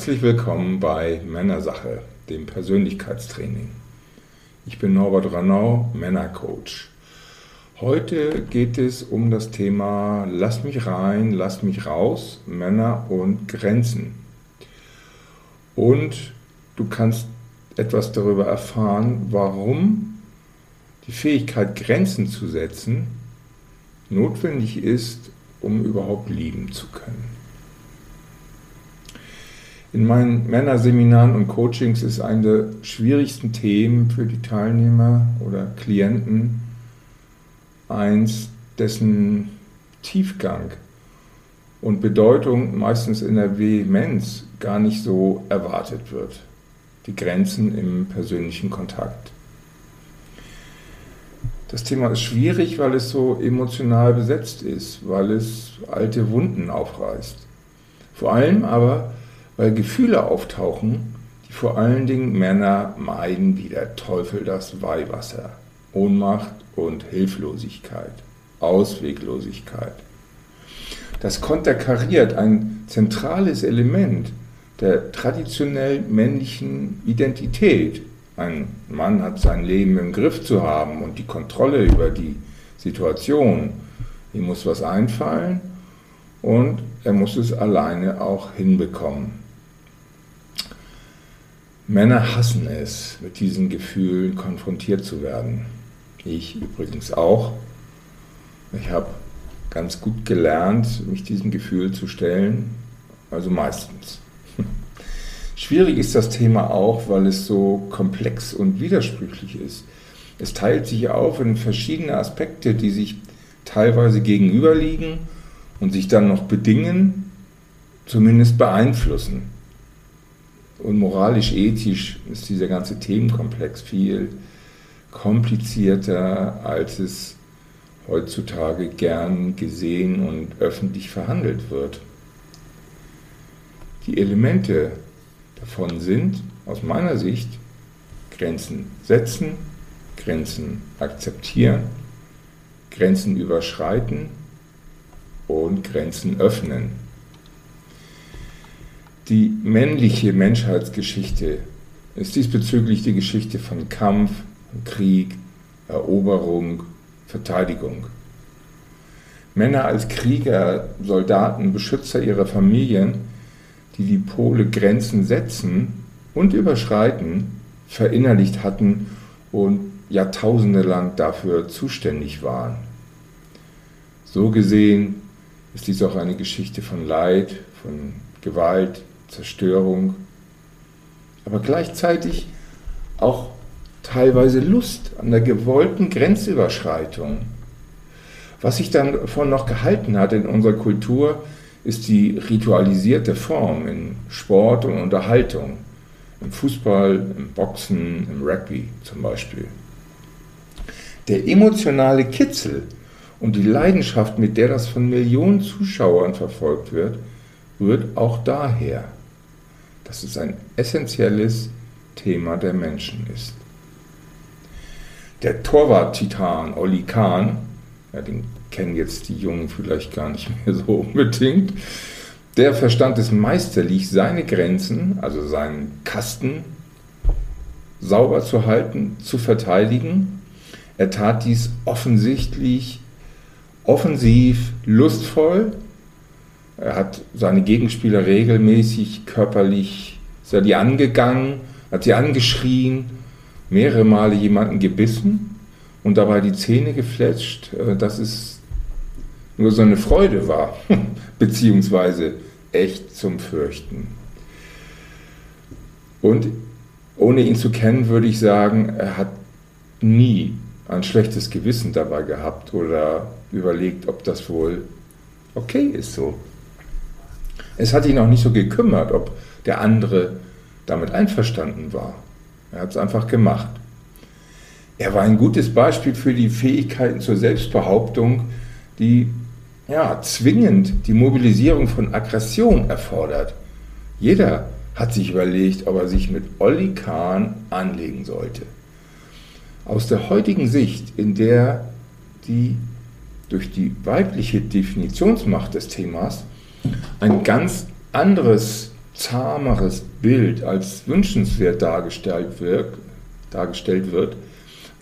Herzlich willkommen bei Männersache, dem Persönlichkeitstraining. Ich bin Norbert Ranau, Männercoach. Heute geht es um das Thema Lass mich rein, lass mich raus, Männer und Grenzen. Und du kannst etwas darüber erfahren, warum die Fähigkeit, Grenzen zu setzen, notwendig ist, um überhaupt lieben zu können. In meinen Männerseminaren und Coachings ist eine der schwierigsten Themen für die Teilnehmer oder Klienten eins, dessen Tiefgang und Bedeutung meistens in der Vehemenz gar nicht so erwartet wird. Die Grenzen im persönlichen Kontakt. Das Thema ist schwierig, weil es so emotional besetzt ist, weil es alte Wunden aufreißt. Vor allem aber, weil Gefühle auftauchen, die vor allen Dingen Männer meiden wie der Teufel das Weihwasser. Ohnmacht und Hilflosigkeit, Ausweglosigkeit. Das konterkariert ein zentrales Element der traditionell männlichen Identität. Ein Mann hat sein Leben im Griff zu haben und die Kontrolle über die Situation. Ihm muss was einfallen und er muss es alleine auch hinbekommen. Männer hassen es, mit diesen Gefühlen konfrontiert zu werden. Ich übrigens auch. Ich habe ganz gut gelernt, mich diesem Gefühl zu stellen, also meistens. Schwierig ist das Thema auch, weil es so komplex und widersprüchlich ist. Es teilt sich auf in verschiedene Aspekte, die sich teilweise gegenüberliegen und sich dann noch bedingen, zumindest beeinflussen und moralisch-ethisch ist dieser ganze Themenkomplex viel komplizierter, als es heutzutage gern gesehen und öffentlich verhandelt wird. Die Elemente davon sind aus meiner Sicht Grenzen setzen, Grenzen akzeptieren, Grenzen überschreiten und Grenzen öffnen. Die männliche Menschheitsgeschichte ist diesbezüglich die Geschichte von Kampf, Krieg, Eroberung, Verteidigung. Männer als Krieger, Soldaten, Beschützer ihrer Familien, die die Pole Grenzen setzen und überschreiten, verinnerlicht hatten und Jahrtausende lang dafür zuständig waren. So gesehen ist dies auch eine Geschichte von Leid, von Gewalt, Zerstörung, aber gleichzeitig auch teilweise Lust an der gewollten Grenzüberschreitung. Was sich dann davon noch gehalten hat in unserer Kultur, ist die ritualisierte Form in Sport und Unterhaltung, im Fußball, im Boxen, im Rugby zum Beispiel. Der emotionale Kitzel und die Leidenschaft, mit der das von Millionen Zuschauern verfolgt wird, rührt auch daher dass es ein essentielles Thema der Menschen ist. Der Torwart-Titan Olli Kahn, ja, den kennen jetzt die Jungen vielleicht gar nicht mehr so unbedingt, der verstand es meisterlich, seine Grenzen, also seinen Kasten, sauber zu halten, zu verteidigen. Er tat dies offensichtlich offensiv, lustvoll er hat seine Gegenspieler regelmäßig körperlich, ist die angegangen, hat sie angeschrien, mehrere Male jemanden gebissen und dabei die Zähne gefletscht, äh, dass es nur so eine Freude war, beziehungsweise echt zum Fürchten. Und ohne ihn zu kennen, würde ich sagen, er hat nie ein schlechtes Gewissen dabei gehabt oder überlegt, ob das wohl okay ist so. Es hat ihn auch nicht so gekümmert, ob der andere damit einverstanden war. Er hat es einfach gemacht. Er war ein gutes Beispiel für die Fähigkeiten zur Selbstbehauptung, die ja, zwingend die Mobilisierung von Aggression erfordert. Jeder hat sich überlegt, ob er sich mit Olli Kahn anlegen sollte. Aus der heutigen Sicht, in der die durch die weibliche Definitionsmacht des Themas ein ganz anderes zahmeres Bild als wünschenswert dargestellt wird, dargestellt wird,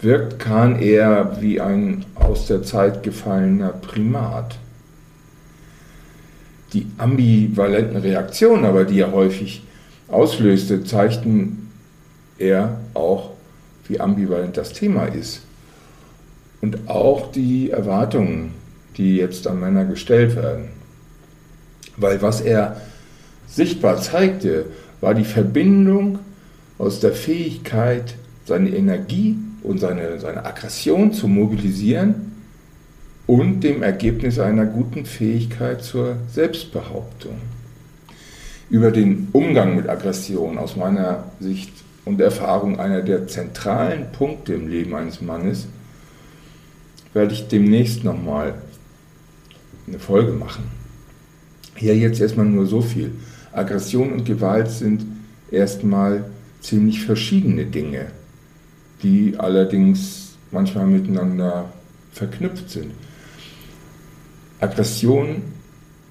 wirkt Kahn eher wie ein aus der Zeit gefallener Primat. Die ambivalenten Reaktionen aber, die er häufig auslöste, zeigten er auch, wie ambivalent das Thema ist. Und auch die Erwartungen, die jetzt an Männer gestellt werden. Weil was er sichtbar zeigte, war die Verbindung aus der Fähigkeit, seine Energie und seine, seine Aggression zu mobilisieren und dem Ergebnis einer guten Fähigkeit zur Selbstbehauptung. Über den Umgang mit Aggression aus meiner Sicht und Erfahrung einer der zentralen Punkte im Leben eines Mannes werde ich demnächst nochmal eine Folge machen. Hier jetzt erstmal nur so viel. Aggression und Gewalt sind erstmal ziemlich verschiedene Dinge, die allerdings manchmal miteinander verknüpft sind. Aggression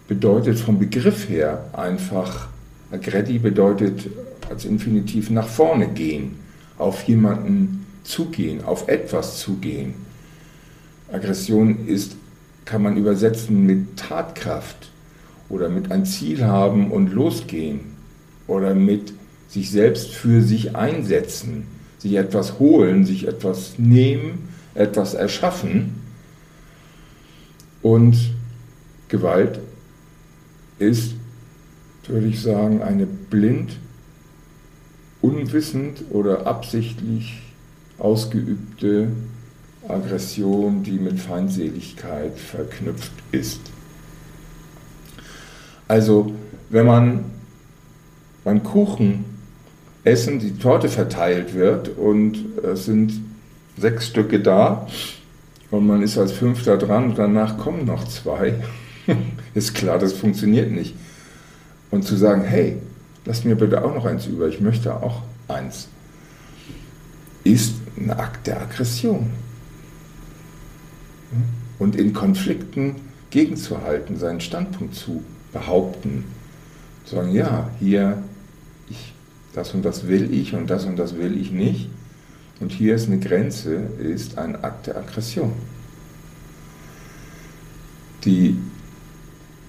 bedeutet vom Begriff her einfach, aggretti bedeutet als Infinitiv nach vorne gehen, auf jemanden zugehen, auf etwas zugehen. Aggression ist, kann man übersetzen mit Tatkraft oder mit ein Ziel haben und losgehen oder mit sich selbst für sich einsetzen, sich etwas holen, sich etwas nehmen, etwas erschaffen. Und Gewalt ist, würde ich sagen, eine blind, unwissend oder absichtlich ausgeübte Aggression, die mit Feindseligkeit verknüpft ist. Also wenn man beim Kuchen essen die Torte verteilt wird und es sind sechs Stücke da und man ist als Fünfter dran und danach kommen noch zwei, ist klar, das funktioniert nicht. Und zu sagen, hey, lass mir bitte auch noch eins über, ich möchte auch eins, ist ein Akt der Aggression. Und in Konflikten gegenzuhalten, seinen Standpunkt zu behaupten. Sagen, ja, hier, ich, das und das will ich und das und das will ich nicht. Und hier ist eine Grenze, ist ein Akt der Aggression. Die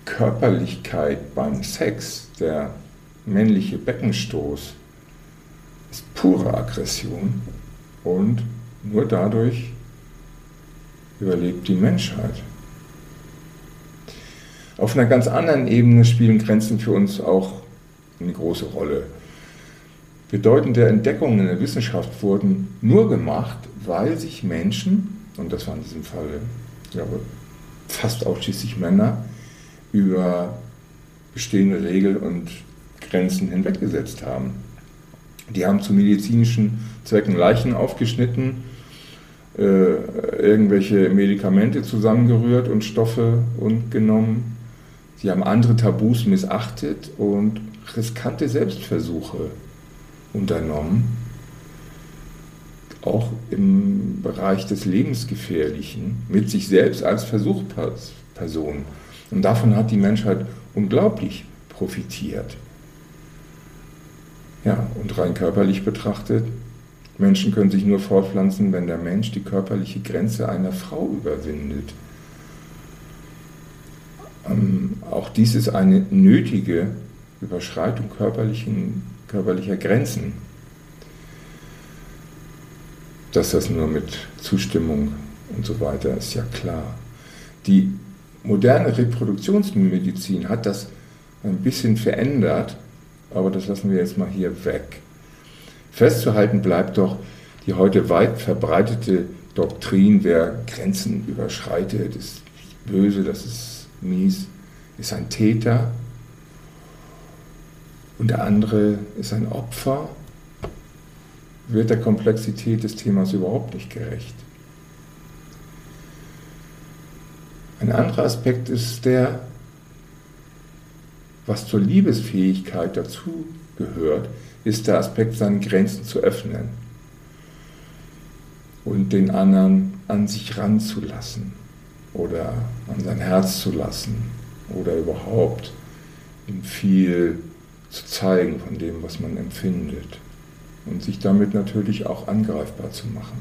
Körperlichkeit beim Sex, der männliche Beckenstoß, ist pure Aggression und nur dadurch überlebt die Menschheit. Auf einer ganz anderen Ebene spielen Grenzen für uns auch eine große Rolle. Bedeutende Entdeckungen in der Wissenschaft wurden nur gemacht, weil sich Menschen, und das waren in diesem Fall ja, fast ausschließlich Männer, über bestehende Regeln und Grenzen hinweggesetzt haben. Die haben zu medizinischen Zwecken Leichen aufgeschnitten, äh, irgendwelche Medikamente zusammengerührt und Stoffe und genommen Sie haben andere Tabus missachtet und riskante Selbstversuche unternommen, auch im Bereich des Lebensgefährlichen, mit sich selbst als Versuchsperson. Und davon hat die Menschheit unglaublich profitiert. Ja, und rein körperlich betrachtet, Menschen können sich nur fortpflanzen, wenn der Mensch die körperliche Grenze einer Frau überwindet. Ähm, auch dies ist eine nötige Überschreitung körperlicher Grenzen. Dass das nur mit Zustimmung und so weiter ist ja klar. Die moderne Reproduktionsmedizin hat das ein bisschen verändert, aber das lassen wir jetzt mal hier weg. Festzuhalten bleibt doch die heute weit verbreitete Doktrin, wer Grenzen überschreitet, ist böse, das ist mies, ist ein Täter und der andere ist ein Opfer, wird der Komplexität des Themas überhaupt nicht gerecht. Ein anderer Aspekt ist der, was zur Liebesfähigkeit dazu gehört, ist der Aspekt, seine Grenzen zu öffnen und den anderen an sich ranzulassen oder an sein Herz zu lassen oder überhaupt ihm viel zu zeigen von dem, was man empfindet und sich damit natürlich auch angreifbar zu machen.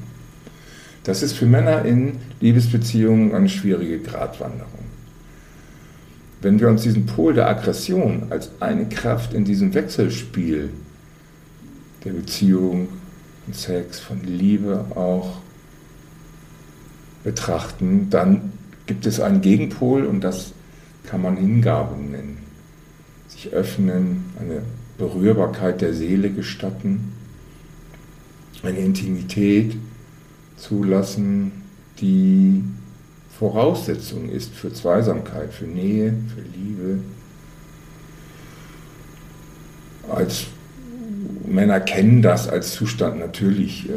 Das ist für Männer in Liebesbeziehungen eine schwierige Gratwanderung. Wenn wir uns diesen Pol der Aggression als eine Kraft in diesem Wechselspiel der Beziehung, von Sex, von Liebe auch betrachten, dann gibt es einen Gegenpol und das kann man Hingabe nennen. Sich öffnen, eine Berührbarkeit der Seele gestatten, eine Intimität zulassen, die Voraussetzung ist für Zweisamkeit, für Nähe, für Liebe. Als Männer kennen das als Zustand natürlich, äh,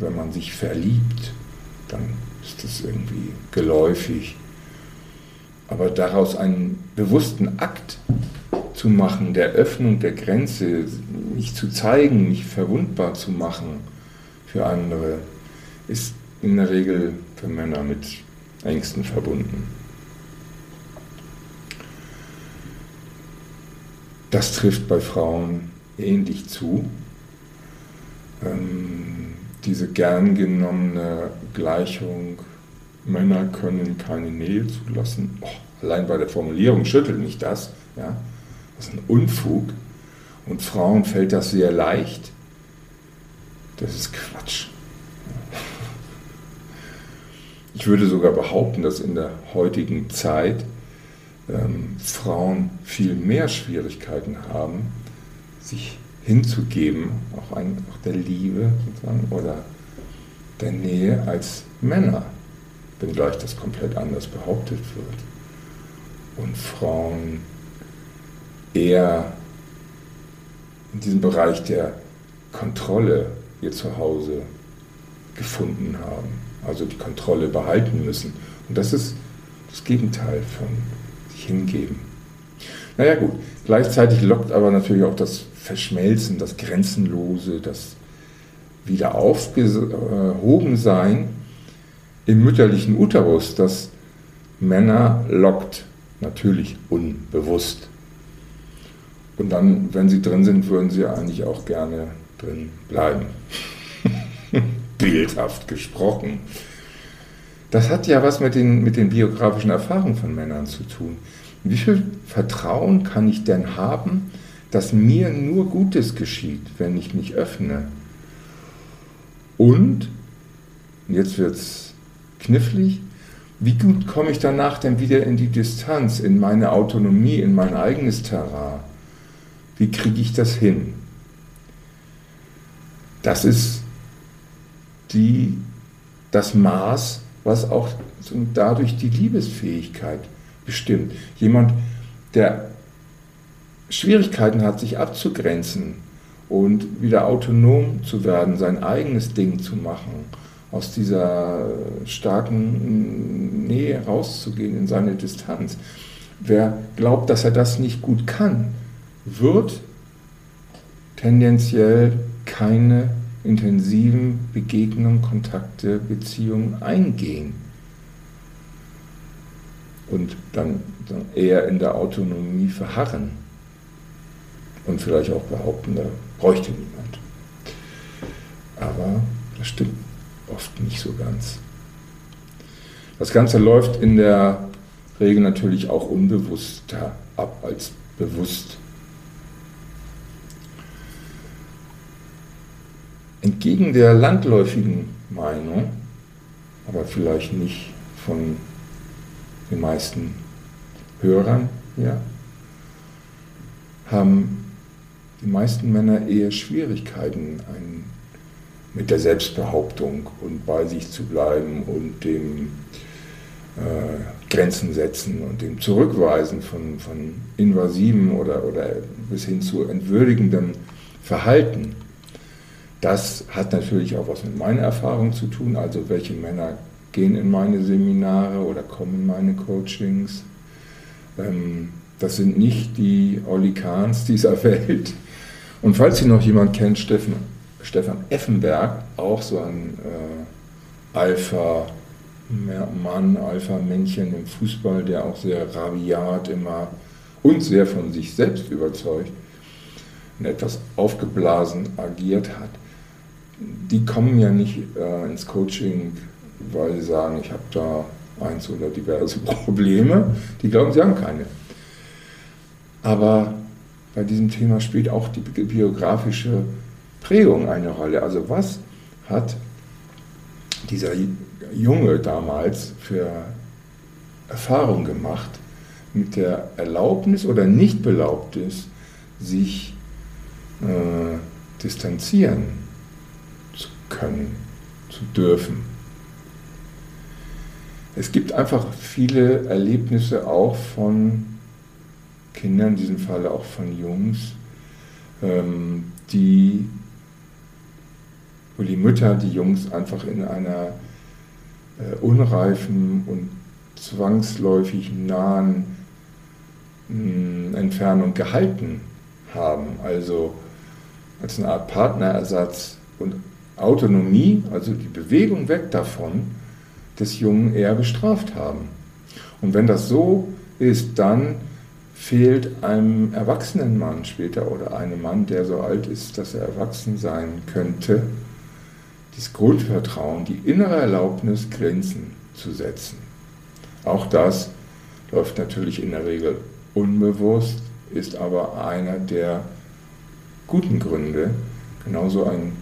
wenn man sich verliebt, dann ist das irgendwie geläufig. Aber daraus einen bewussten Akt zu machen, der Öffnung der Grenze, mich zu zeigen, mich verwundbar zu machen für andere, ist in der Regel für Männer mit Ängsten verbunden. Das trifft bei Frauen ähnlich zu. Ähm, diese gern genommene Gleichung, Männer können keine Nähe zulassen, oh, allein bei der Formulierung schüttelt mich das. Ja? Das ist ein Unfug. Und Frauen fällt das sehr leicht. Das ist Quatsch. Ich würde sogar behaupten, dass in der heutigen Zeit ähm, Frauen viel mehr Schwierigkeiten haben, sich hinzugeben, auch, ein, auch der Liebe oder der Nähe als Männer, wenngleich das komplett anders behauptet wird. Und Frauen eher in diesem Bereich der Kontrolle ihr Zuhause gefunden haben, also die Kontrolle behalten müssen. Und das ist das Gegenteil von sich hingeben. Naja gut, gleichzeitig lockt aber natürlich auch das Verschmelzen, das Grenzenlose, das Wiederaufgehobensein im mütterlichen Uterus, das Männer lockt, natürlich unbewusst. Und dann, wenn sie drin sind, würden sie eigentlich auch gerne drin bleiben. Bildhaft gesprochen. Das hat ja was mit den, mit den biografischen Erfahrungen von Männern zu tun. Wie viel Vertrauen kann ich denn haben, dass mir nur Gutes geschieht, wenn ich mich öffne? Und, jetzt wird es knifflig, wie gut komme ich danach denn wieder in die Distanz, in meine Autonomie, in mein eigenes Terrain? Wie kriege ich das hin? Das ist die, das Maß, was auch dadurch die Liebesfähigkeit bestimmt. Jemand, der Schwierigkeiten hat, sich abzugrenzen und wieder autonom zu werden, sein eigenes Ding zu machen, aus dieser starken Nähe rauszugehen in seine Distanz. Wer glaubt, dass er das nicht gut kann, wird tendenziell keine intensiven Begegnungen, Kontakte, Beziehungen eingehen und dann eher in der Autonomie verharren und vielleicht auch behaupten, da bräuchte niemand. Aber das stimmt oft nicht so ganz. Das Ganze läuft in der Regel natürlich auch unbewusster ab als bewusst. Entgegen der landläufigen Meinung, aber vielleicht nicht von den meisten Hörern hier, haben die meisten Männer eher Schwierigkeiten ein, mit der Selbstbehauptung und bei sich zu bleiben und dem äh, Grenzen setzen und dem Zurückweisen von, von invasiven oder, oder bis hin zu entwürdigendem Verhalten. Das hat natürlich auch was mit meiner Erfahrung zu tun, also welche Männer gehen in meine Seminare oder kommen in meine Coachings. Ähm, das sind nicht die Olli Kahns dieser Welt. Und falls Sie noch jemand kennt, Steffen, Stefan Effenberg, auch so ein äh, Alpha-Mann, Alpha-Männchen im Fußball, der auch sehr rabiat immer und sehr von sich selbst überzeugt und etwas aufgeblasen agiert hat, die kommen ja nicht äh, ins Coaching, weil sie sagen, ich habe da eins oder diverse Probleme. Die glauben, sie haben keine. Aber bei diesem Thema spielt auch die biografische Prägung eine Rolle. Also was hat dieser Junge damals für Erfahrung gemacht mit der Erlaubnis oder Nichtbelaubnis, sich äh, distanzieren zu können, zu dürfen. Es gibt einfach viele Erlebnisse auch von Kindern, in diesem Fall auch von Jungs, ähm, die, wo die Mütter die Jungs einfach in einer äh, unreifen und zwangsläufig nahen mh, Entfernung gehalten haben. Also als eine Art Partnerersatz und Autonomie, also die Bewegung weg davon, des Jungen eher bestraft haben. Und wenn das so ist, dann fehlt einem erwachsenen Mann später oder einem Mann, der so alt ist, dass er erwachsen sein könnte, das Grundvertrauen, die innere Erlaubnis, Grenzen zu setzen. Auch das läuft natürlich in der Regel unbewusst, ist aber einer der guten Gründe, genauso ein,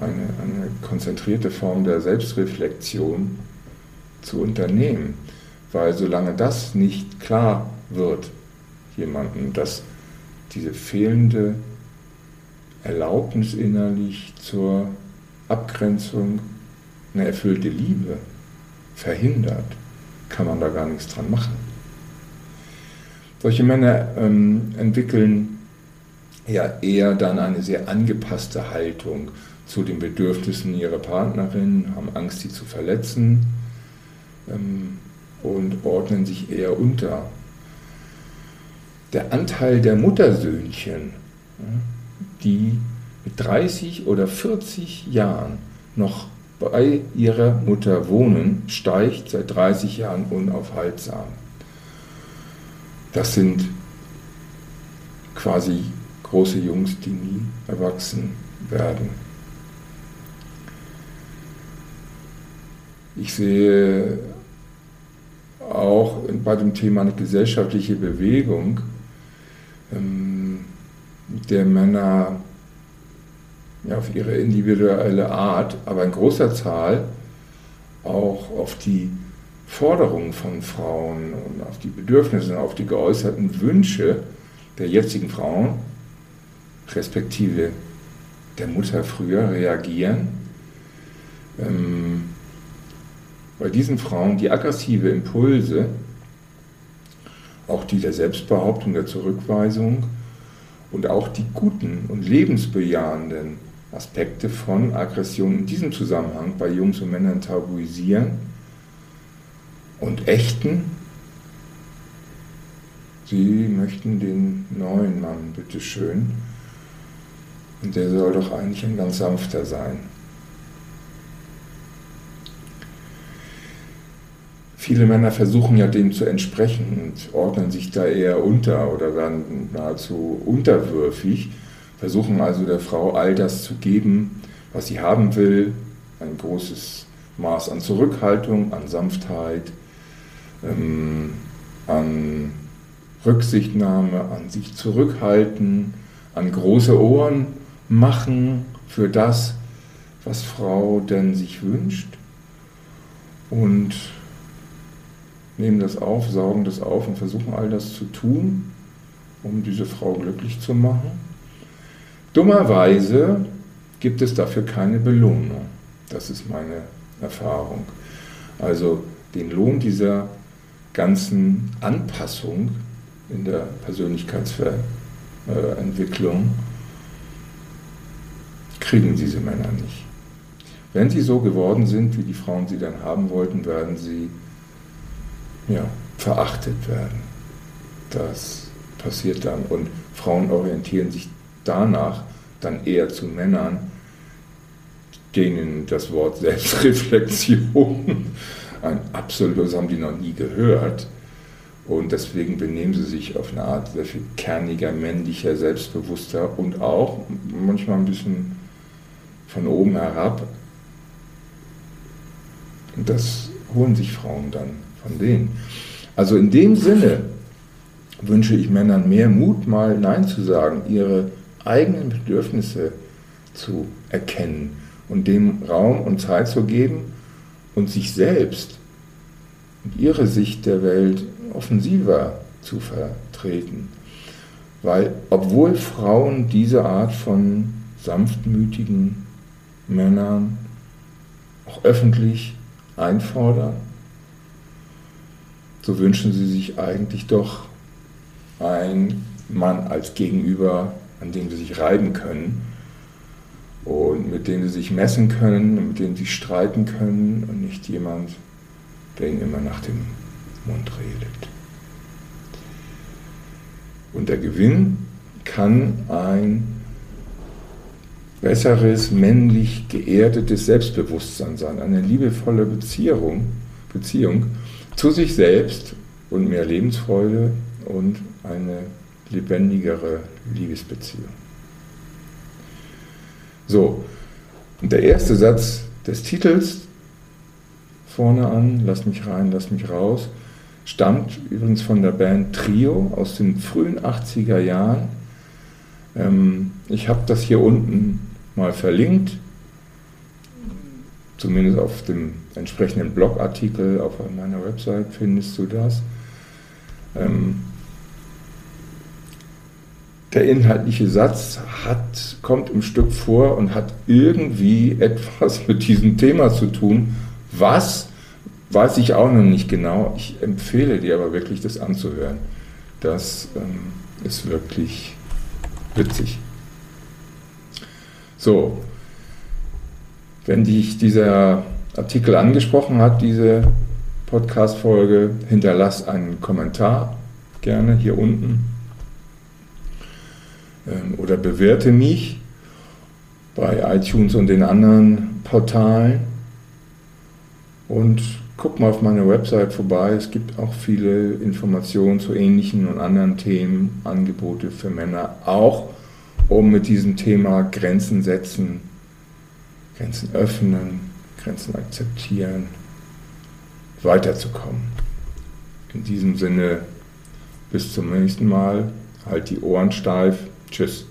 eine, eine konzentrierte Form der Selbstreflexion zu unternehmen. Weil solange das nicht klar wird, jemandem, dass diese fehlende Erlaubnis innerlich zur Abgrenzung eine erfüllte Liebe verhindert, kann man da gar nichts dran machen. Solche Männer ähm, entwickeln ja eher dann eine sehr angepasste Haltung zu den Bedürfnissen ihrer Partnerin, haben Angst, sie zu verletzen ähm, und ordnen sich eher unter. Der Anteil der Muttersöhnchen, die mit 30 oder 40 Jahren noch bei ihrer Mutter wohnen, steigt seit 30 Jahren unaufhaltsam. Das sind quasi große Jungs, die nie erwachsen werden. Ich sehe auch bei dem Thema eine gesellschaftliche Bewegung, ähm, der Männer ja, auf ihre individuelle Art, aber in großer Zahl auch auf die Forderungen von Frauen und auf die Bedürfnisse und auf die geäußerten Wünsche der jetzigen Frauen, respektive der Mutter früher, reagieren. Ähm, bei diesen Frauen die aggressive Impulse, auch die der Selbstbehauptung, der Zurückweisung und auch die guten und lebensbejahenden Aspekte von Aggression in diesem Zusammenhang bei Jungs und Männern tabuisieren und ächten. Sie möchten den neuen Mann, bitteschön. Und der soll doch eigentlich ein ganz sanfter sein. Viele Männer versuchen ja dem zu entsprechen und ordnen sich da eher unter oder werden nahezu unterwürfig versuchen also der Frau all das zu geben, was sie haben will, ein großes Maß an Zurückhaltung, an Sanftheit, ähm, an Rücksichtnahme, an sich zurückhalten, an große Ohren machen für das, was Frau denn sich wünscht und nehmen das auf, saugen das auf und versuchen all das zu tun, um diese Frau glücklich zu machen. Dummerweise gibt es dafür keine Belohnung. Das ist meine Erfahrung. Also den Lohn dieser ganzen Anpassung in der Persönlichkeitsentwicklung kriegen diese Männer nicht. Wenn sie so geworden sind, wie die Frauen sie dann haben wollten, werden sie ja, verachtet werden. Das passiert dann. Und Frauen orientieren sich danach dann eher zu Männern, denen das Wort Selbstreflexion ein absolutes haben die noch nie gehört Und deswegen benehmen sie sich auf eine Art sehr viel kerniger, männlicher, selbstbewusster und auch manchmal ein bisschen von oben herab. Und das holen sich Frauen dann von denen. Also in dem Sinne wünsche ich Männern mehr Mut, mal Nein zu sagen, ihre eigenen Bedürfnisse zu erkennen und dem Raum und Zeit zu geben und sich selbst und ihre Sicht der Welt offensiver zu vertreten. Weil obwohl Frauen diese Art von sanftmütigen Männern auch öffentlich einfordern, so wünschen sie sich eigentlich doch einen Mann als Gegenüber, an dem sie sich reiben können und mit dem sie sich messen können, mit dem sie streiten können und nicht jemand, der ihnen immer nach dem Mund redet. Und der Gewinn kann ein besseres, männlich geerdetes Selbstbewusstsein sein, eine liebevolle Beziehung, Beziehung zu sich selbst und mehr Lebensfreude und eine lebendigere Liebesbeziehung. So, und der erste Satz des Titels vorne an, Lass mich rein, lass mich raus, stammt übrigens von der Band Trio aus den frühen 80er Jahren. Ähm, ich habe das hier unten mal verlinkt, zumindest auf dem entsprechenden Blogartikel auf meiner Website findest du das. Ähm, der inhaltliche Satz hat, kommt im Stück vor und hat irgendwie etwas mit diesem Thema zu tun, was weiß ich auch noch nicht genau. Ich empfehle dir aber wirklich, das anzuhören. Das ähm, ist wirklich witzig. So, wenn dich dieser Artikel angesprochen hat, diese Podcast-Folge, hinterlass einen Kommentar gerne hier unten oder bewerte mich bei iTunes und den anderen Portalen und guck mal auf meiner Website vorbei. Es gibt auch viele Informationen zu ähnlichen und anderen Themen, Angebote für Männer, auch um mit diesem Thema Grenzen setzen, Grenzen öffnen, Grenzen akzeptieren, weiterzukommen. In diesem Sinne, bis zum nächsten Mal, halt die Ohren steif. Tschüss.